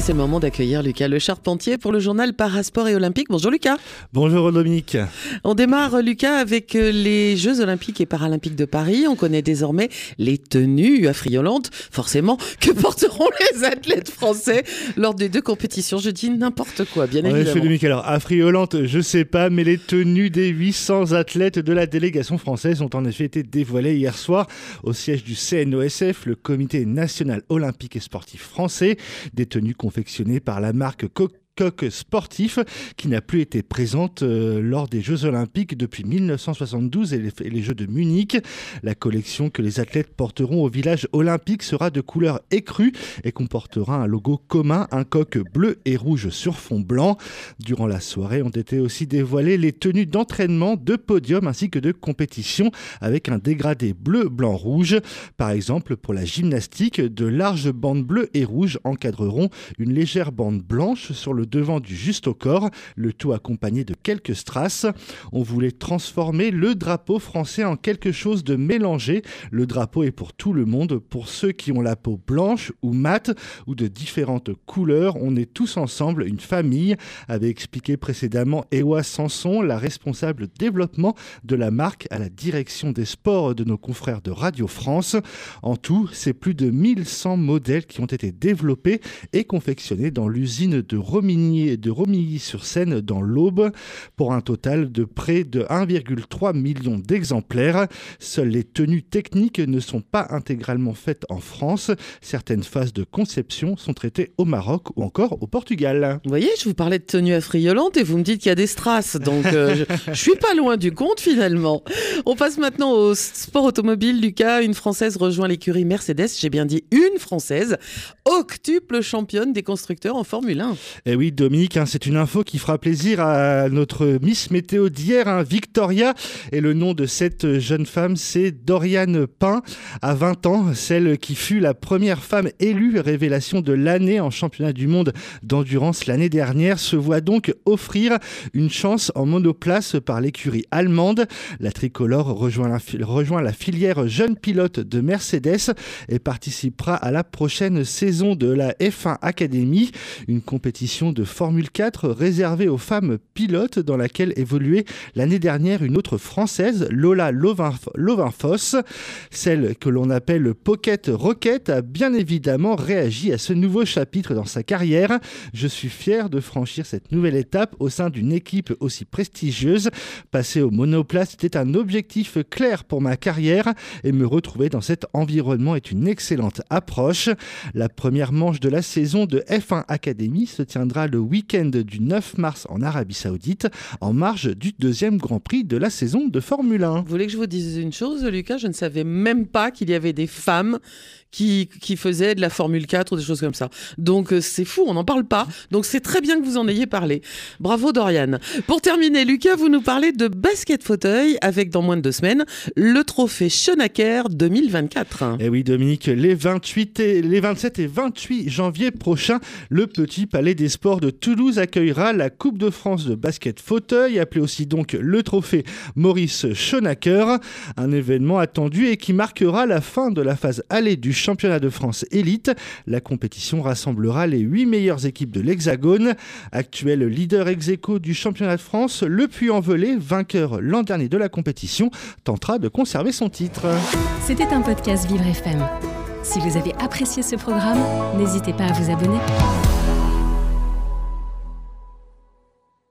Et c'est le moment d'accueillir Lucas Le Charpentier pour le journal Parasport et Olympique. Bonjour Lucas. Bonjour Dominique. On démarre Lucas avec euh, les Jeux Olympiques et Paralympiques de Paris. On connaît désormais les tenues affriolantes. Forcément, que porteront les athlètes français lors des deux compétitions? Je dis n'importe quoi, bien évidemment. effet, Dominique, alors affriolantes, je sais pas, mais les tenues des 800 athlètes de la délégation française ont en effet été dévoilées hier soir au siège du CNOSF, le Comité national olympique et sportif français. Des tenues confectionnée par la marque Coq sportif qui n'a plus été présente euh, lors des Jeux Olympiques depuis 1972 et les, Jeux de Munich. La collection que les athlètes porteront au village olympique sera de couleur écrue et comportera un logo commun, un coq bleu et rouge sur fond blanc. Durant la soirée ont été aussi dévoilées les tenues d'entraînement, de podium ainsi que de compétition avec un dégradé bleu, blanc, rouge. Par exemple, pour la gymnastique, de larges bandes bleues et rouges encadreront une légère bande blanche sur le devant du juste au corps, le tout accompagné de quelques strass. On voulait transformer le drapeau français en quelque chose de mélangé. Le drapeau est pour tout le monde, pour ceux qui ont la peau blanche ou mate ou de différentes couleurs. On est tous ensemble une famille, avait expliqué précédemment Ewa Sanson, la responsable développement de la marque à la direction des sports de nos confrères de Radio France. En tout, c'est plus de 1100 modèles qui ont été développés et confectionnés dans l'usine de Romigny de Romilly-sur-Seine dans l'Aube pour un total de près de 1,3 million d'exemplaires. Seules les tenues techniques ne sont pas intégralement faites en France. Certaines phases de conception sont traitées au Maroc ou encore au Portugal. Vous voyez, je vous parlais de tenues affriolantes et vous me dites qu'il y a des strass. Donc euh, je, suis pas loin du compte finalement. On passe maintenant au sport automobile. Lucas, une Française rejoint l'écurie Mercedes. J'ai bien dit une Française, octuple championne des constructeurs en Formule 1. Et oui, Dominique, hein, c'est une info qui fera plaisir à notre Miss Météo d'hier, hein, Victoria. Et le nom de cette jeune femme, c'est Doriane Pain, à 20 ans, celle qui fut la première femme élue révélation de l'année en championnat du monde d'endurance l'année dernière, se voit donc offrir une chance en monoplace par l'écurie allemande. La tricolore rejoint la, rejoint la filière jeune pilote de Mercedes et participera à la prochaine saison de la F1 Academy, une compétition de Formule 4 réservée aux femmes pilotes dans laquelle évoluait l'année dernière une autre française, Lola Lovin-Foss. Celle que l'on appelle Pocket Rocket a bien évidemment réagi à ce nouveau chapitre dans sa carrière. Je suis fier de franchir cette nouvelle étape au sein d'une équipe aussi prestigieuse. Passer au monoplace était un objectif clair pour ma carrière et me retrouver dans cet environnement est une excellente approche. La première manche de la saison de F1 Academy se tiendra le week-end du 9 mars en Arabie Saoudite, en marge du deuxième Grand Prix de la saison de Formule 1. Vous voulez que je vous dise une chose, Lucas? Je ne savais même pas qu'il y avait des femmes qui, qui faisaient de la Formule 4 ou des choses comme ça. Donc euh, c'est fou, on n'en parle pas. Donc c'est très bien que vous en ayez parlé. Bravo Dorian. Pour terminer, Lucas, vous nous parlez de basket fauteuil avec dans moins de deux semaines le trophée Schoenacker 2024. Eh oui Dominique, les, 28 et, les 27 et 28 janvier prochains, le Petit Palais des Sports de Toulouse accueillera la Coupe de France de basket fauteuil, appelé aussi donc le trophée Maurice Schoenacker, un événement attendu et qui marquera la fin de la phase allée du championnat de France élite. La compétition rassemblera les 8 meilleures équipes de l'Hexagone. Actuel leader ex du championnat de France, le Puy-en-Velay, vainqueur l'an dernier de la compétition, tentera de conserver son titre. C'était un podcast Vivre FM. Si vous avez apprécié ce programme, n'hésitez pas à vous abonner.